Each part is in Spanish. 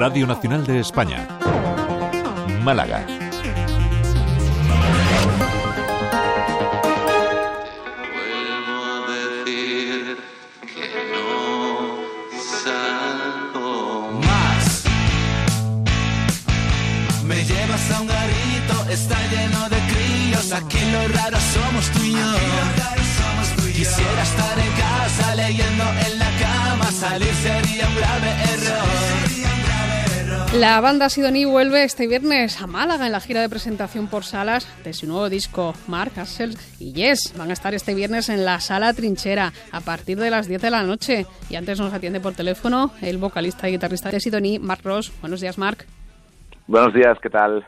Radio Nacional de España. Málaga. Está lleno de críos. Aquí lo raro somos tú y yo. Quisiera estar en casa leyendo en la cama, salir sería un grave error. La banda Sidoní vuelve este viernes a Málaga en la gira de presentación por salas de su nuevo disco Mark Castle y Yes. Van a estar este viernes en la sala Trinchera a partir de las 10 de la noche. Y antes nos atiende por teléfono el vocalista y guitarrista de Sidoní, Mark Ross. Buenos días, Mark. Buenos días, ¿qué tal?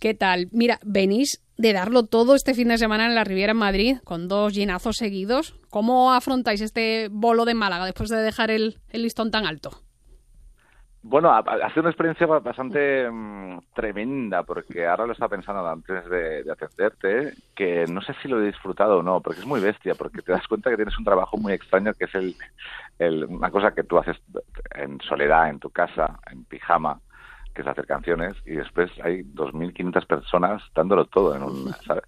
¿Qué tal? Mira, venís de darlo todo este fin de semana en la Riviera en Madrid, con dos llenazos seguidos. ¿Cómo afrontáis este bolo de Málaga después de dejar el, el listón tan alto? Bueno, ha, ha sido una experiencia bastante mm, tremenda, porque ahora lo estaba pensando antes de, de atenderte, que no sé si lo he disfrutado o no, porque es muy bestia, porque te das cuenta que tienes un trabajo muy extraño, que es el, el- una cosa que tú haces en soledad, en tu casa, en pijama, que es hacer canciones, y después hay 2.500 personas dándolo todo en, un, ¿sabes?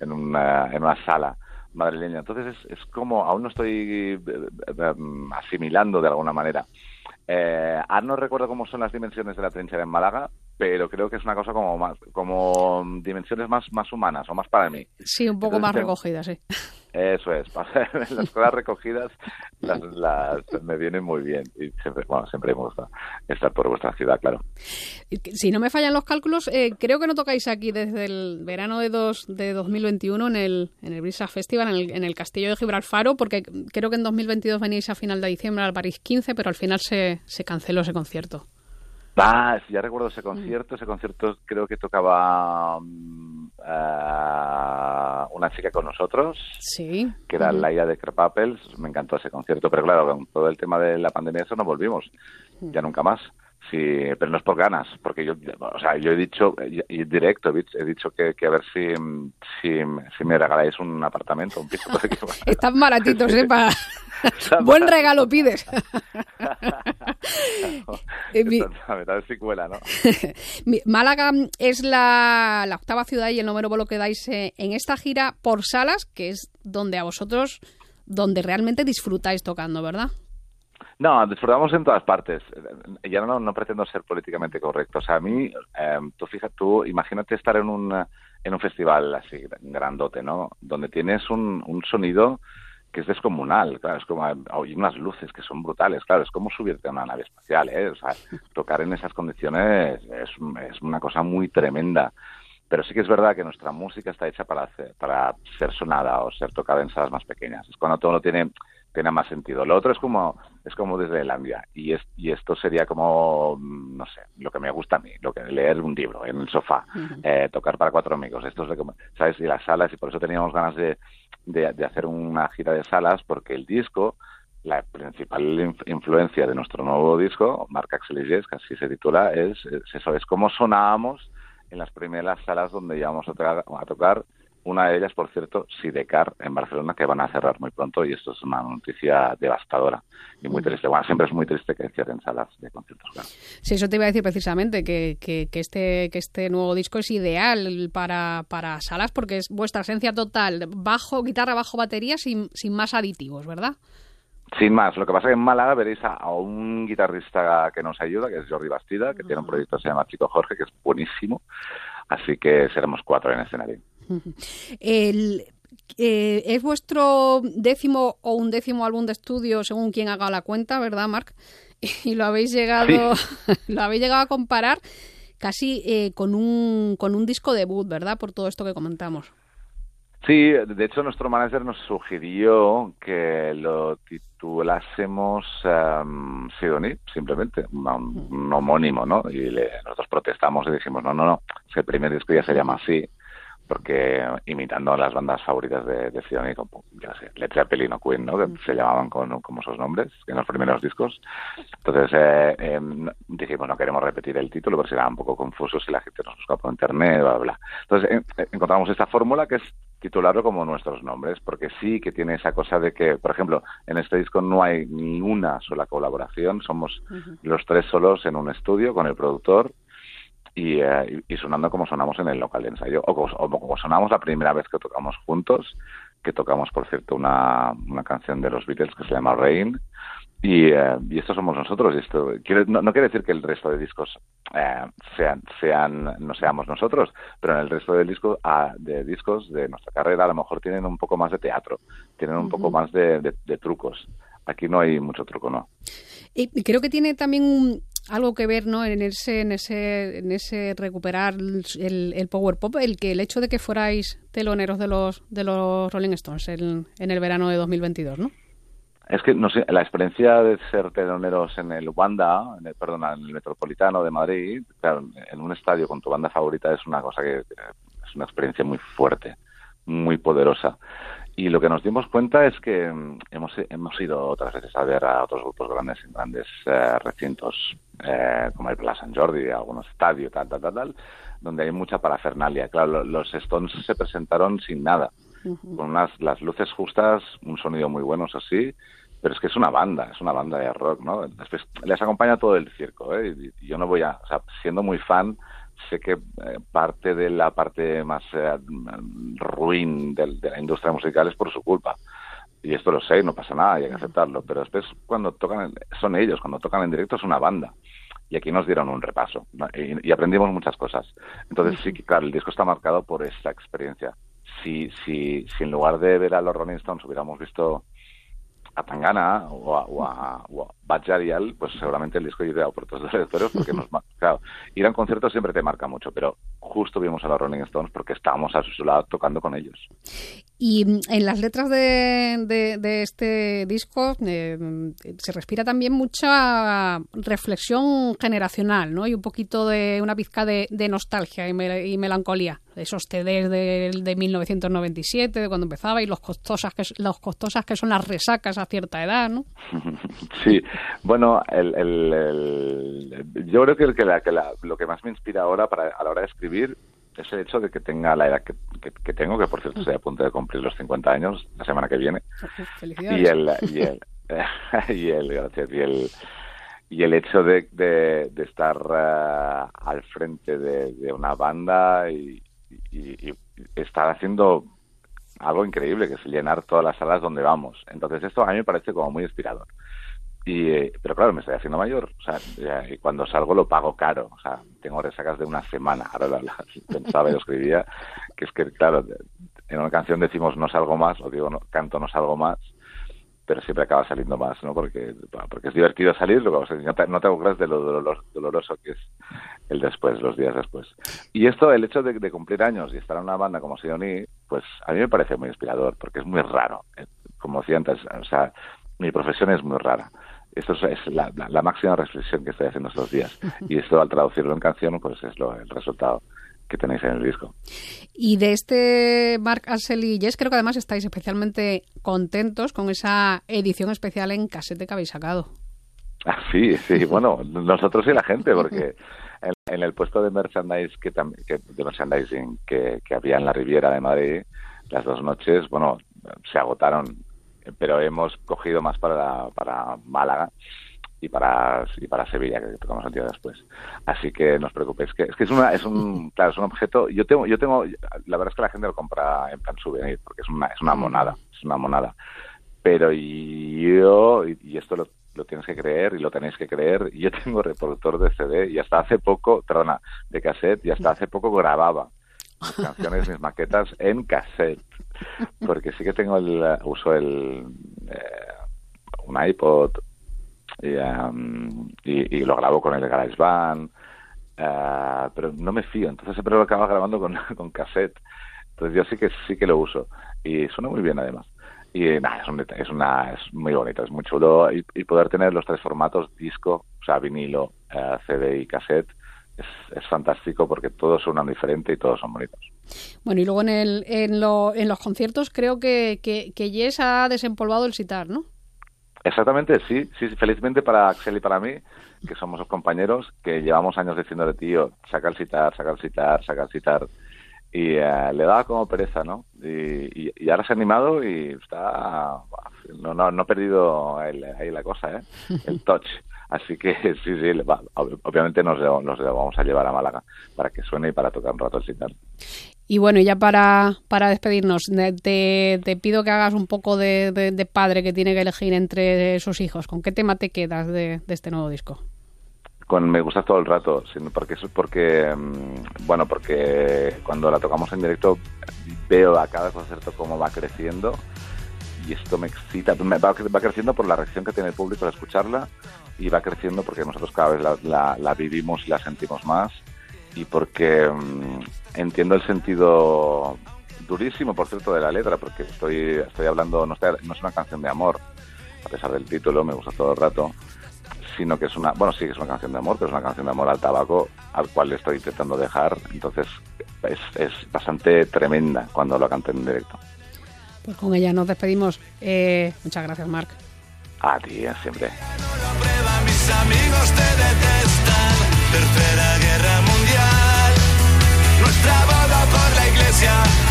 en, una, en una sala madrileña. Entonces es, es como, aún no estoy eh, eh, asimilando de alguna manera. Eh, ahora no recuerdo cómo son las dimensiones de la trinchera en Málaga, pero creo que es una cosa como más, como dimensiones más, más humanas o más para mí. Sí, un poco Entonces, más recogida, sí. Eso es, las cosas recogidas las, las- me vienen muy bien y siempre, bueno, siempre me gusta estar por vuestra ciudad, claro. Que- Si no me fallan los cálculos, eh, creo que no tocáis aquí desde el verano de, dos, de 2021 en el, en el Brisa Festival, en el, en el Castillo de Gibralfaro, porque creo que en 2022 venís a final de diciembre al París 15, pero al final se, se canceló ese concierto. Ah, sí, ya recuerdo ese concierto. Ese concierto creo que tocaba mm, ah, una chica con nosotros, Sí. que era Ujú. Laia de Crepapels. Me encantó ese concierto, pero claro, con todo el tema de la pandemia eso no volvimos. Ya nunca más. Sí, pero no es por ganas, porque yo, o sea, yo he dicho, y directo, he dicho- que, que a ver si, si, si me regaláis un apartamento, un piso. Están baratitos, ¿eh? Pa- Están Buen regalo pides. Eh, mi- a ver si cuela, ¿no? Málaga es la, la octava ciudad y el número bolo que dais eh, en esta gira por salas, que es donde a vosotros, donde realmente disfrutáis tocando, ¿verdad? No, disfrutamos en todas partes. Ya no, no pretendo ser políticamente correcto. O sea, a mí, eh, tú fíjate, tú imagínate estar en un, en un festival así grandote, ¿no? Donde tienes un, un sonido que es descomunal, claro, es como hay unas luces que son brutales, claro, es como subirte a una nave espacial, ¿eh? O sea, tocar en esas condiciones es, es una cosa muy tremenda. Pero sí que es verdad que nuestra música está hecha para, hacer- para ser sonada o ser tocada en salas más pequeñas. Es cuando todo tiene, tiene más sentido. Lo otro es como es como desde Landia y, es, y esto sería como, mm, no sé, lo que me gusta a mí, lo que leer un libro en el sofá, eh, tocar para cuatro amigos. Esto es lo que, ¿sabes? Y las salas, y por eso teníamos ganas de, de, hacer una gira de salas, porque el disco, la principal inf- influencia de nuestro nuevo disco, Marca Axel que así se titula, es, es eso, es cómo sonábamos en las primeras salas donde íbamos a a tocar. Una de ellas, por cierto, Sidecar en Barcelona, que van a cerrar muy pronto y esto es una noticia devastadora y muy triste. Bueno, siempre es muy triste que cierren salas de conciertos, claro. Sí, eso te iba a decir precisamente, que, que, que este, que este nuevo disco es ideal para, para salas porque es vuestra esencia total, bajo, guitarra, bajo, batería, sin, sin más aditivos, ¿verdad? Sin más, lo que pasa es que en Málaga veréis a, a un guitarrista que nos ayuda, que es Jordi Bastida, que tiene un proyecto que se llama Chico Jorge, que es buenísimo. Así que seremos cuatro en escenario. El, eh, es vuestro décimo o undécimo álbum de estudio, según quien haga la cuenta, ¿verdad, Marc? Y lo habéis llegado, lo habéis llegado a comparar casi eh, con un con un disco debut, ¿verdad? Por todo esto que comentamos. Sí, de hecho nuestro manager nos sugirió que lo titulásemos um, Sidoní, simplemente, un, un homónimo, ¿no? Y le- nosotros protestamos y dijimos, no, no, no, es que el primer disco ya se llama así, porque imitando a las bandas favoritas de, de como, no sé, Led Zeppelin o Queen, ¿no? Que se llamaban con, como esos nombres en los primeros discos. Entonces eh, eh, dijimos, no queremos repetir el título, porque será un poco confuso si la gente nos busca por internet, bla, bla. Entonces eh, encontramos esta fórmula que es titularlo como nuestros nombres, porque sí que tiene esa cosa de que, por ejemplo, en este disco no hay ni una sola colaboración, somos los tres solos en un estudio con el productor y, eh, y, sonando como sonamos en el local de ensayo, o como, sonamos la primera vez que tocamos juntos, que tocamos, por cierto, una, una canción de los Beatles que se llama Rain, y, eh, y esto somos nosotros. Y esto no, no, quiere decir que el resto de discos eh, sean, sean, no seamos nosotros, pero en el resto de, disco, ah, de discos de nuestra carrera a lo mejor tienen un poco más de teatro, tienen un poco más de, de, trucos. Aquí no hay mucho truco, ¿no? Y creo que tiene también algo que ver ¿no? en, ese, en, ese, en ese recuperar el, el, power pop, el, que, el hecho de que fuerais teloneros de los, de los Rolling Stones en, en el verano de 2022, ¿no? Es que, no sé, la experiencia de ser teloneros en el Wanda, en el, perdón, en el Metropolitano de Madrid, claro, en un estadio con tu banda favorita es una cosa que es una experiencia muy fuerte, muy poderosa. Y lo que nos dimos cuenta es que mm, hemos, hemos ido otras veces a ver a otros grupos grandes en grandes eh, recintos, eh, como el Plaza San Jordi, algunos estadios, tal, tal, tal, tal, donde hay mucha parafernalia. Claro, los Stones se presentaron sin nada, con unas, las luces justas, un sonido muy bueno, eso sí, pero es que es una banda, es una banda de rock, ¿no? Después les acompaña todo el circo, ¿eh? Y yo no voy a, o sea, siendo muy fan, sé que eh, parte de la parte más eh, ruin de, la industria musical es por su culpa. Y esto lo sé, no pasa nada, hay que aceptarlo. Pero después, cuando tocan, son ellos, cuando tocan en directo es una banda. Y aquí nos dieron un repaso y, aprendimos muchas cosas. Entonces, sí que, claro, el disco está marcado por esa experiencia. Si, si, si en lugar de ver a los Rolling Stones hubiéramos visto a Tangana o a, o a, o pues seguramente el disco iría por todos los lectores porque nos claro, ir a un concierto siempre te marca mucho, pero justo vimos a los Rolling Stones porque estábamos a su lado tocando con ellos. Y mm, en las letras de, de, este disco eh, se respira también mucha reflexión generacional, ¿no? Y un poquito de una pizca de, nostalgia y, melancolía. Esos CDs de, de 1997, de cuando empezaba, y los costosas, que, los costosas que son las resacas a cierta edad, ¿no? Sí, bueno, el, el, yo creo que, que, que lo que más me inspira ahora para, a la hora de escribir es el hecho de que tenga la edad que, que, tengo, que por cierto estoy a punto de cumplir los 50 años la semana que viene. Y el, y el, y el, gracias, y el, y el hecho de, de, estar eh, al frente de, una banda y, y, estar haciendo algo increíble, que es llenar todas las salas donde vamos. Entonces esto a mí me parece como muy inspirador. Y, eh, pero claro, me estoy haciendo mayor. O sea, y cuando salgo lo pago caro. O sea, tengo resacas de una semana. Ahora pensaba y lo escribía, que es que, claro, en una canción decimos no salgo más, o digo no, canto no salgo más, pero siempre acaba saliendo más, ¿no? Porque, porque es divertido salir, no te, no te acuerdas de lo doloroso que es el después, los días después. Y esto, el hecho de, cumplir años y estar en una banda como Sidoní, pues a mí me parece muy inspirador, porque es muy raro. Eh, como decía antes, o sea, mi profesión es muy rara. Esto es, la, máxima reflexión que estoy haciendo estos días. Y esto, al traducirlo en canción, pues es lo, el resultado que tenéis en el disco. Y de este Mark Ansel y Jess, creo que además estáis especialmente contentos con esa edición especial en casete que habéis sacado. Ah, sí, sí, bueno, nosotros y la gente, porque en, el puesto de merchandise que, que de merchandising que, que había en la Riviera de Madrid, las dos noches, bueno, se agotaron pero hemos cogido más para, para Málaga y para y para Sevilla que tocamos el día después. Así que no os preocupéis que es que es una es un claro es un objeto. Yo tengo yo tengo la verdad es que la gente lo compra en plan souvenir porque es una es una monada es una monada. Pero yo y, esto lo, lo tienes que creer y lo tenéis que creer yo tengo reproductor de CD y hasta hace poco perdona de cassette y hasta hace poco grababa mis canciones mis maquetas en cassette porque sí que tengo el uso el eh, un iPod y, lo grabo con el GarageBand uh, pero no me fío. Entonces siempre lo acabo grabando con, con cassette. Entonces yo sí que sí que lo uso. Y suena muy bien además. Y nada, es, es, una, es muy bonito, es muy chulo. Y, poder tener los tres formatos, disco, o sea, vinilo, eh, CD y cassette, es, es, fantástico porque todos suenan diferente y todos son bonitos. Bueno, y luego en, el, en, lo, en los conciertos creo que, que, que Yes ha desempolvado el sitar, ¿no? Exactamente, sí, sí, felizmente para Axel y para mí, que somos los compañeros, que llevamos años diciendo de tío, saca el sitar, saca el sitar, saca el sitar, y eh, le daba como pereza, ¿no? Y, y, ahora se ha animado y está... No, no, no ha perdido ahí la cosa, ¿eh? El touch. Así que sí, sí, obviamente nos, nos lo vamos a llevar a Málaga para que suene y para tocar un rato el signal. Y bueno, ya para, para despedirnos, te, te, pido que hagas un poco de, de, padre que tiene que elegir entre sus hijos. ¿Con qué tema te quedas de, de este nuevo disco? Con Me gusta todo el rato, porque es porque, mm, bueno, porque cuando la tocamos en directo veo a cada concierto cómo va creciendo y esto me excita, va, va creciendo por la reacción que tiene el público al escucharla y va creciendo porque nosotros cada vez la, vivimos y la sentimos más y porque mm, entiendo el sentido durísimo, por cierto, de la letra, porque estoy, estoy hablando, no, no es una canción de amor, a pesar del título, me gusta todo el rato, sino que es una, bueno, sí que es una canción de amor, pero es una canción de amor al tabaco, al cual le estoy intentando dejar, entonces es, es bastante tremenda cuando lo canten en directo. Pues con ella nos despedimos. Eh, muchas gracias, Marc. A ti, siempre. mis amigos te detestan. Tercera. Nuestra boda por la iglesia.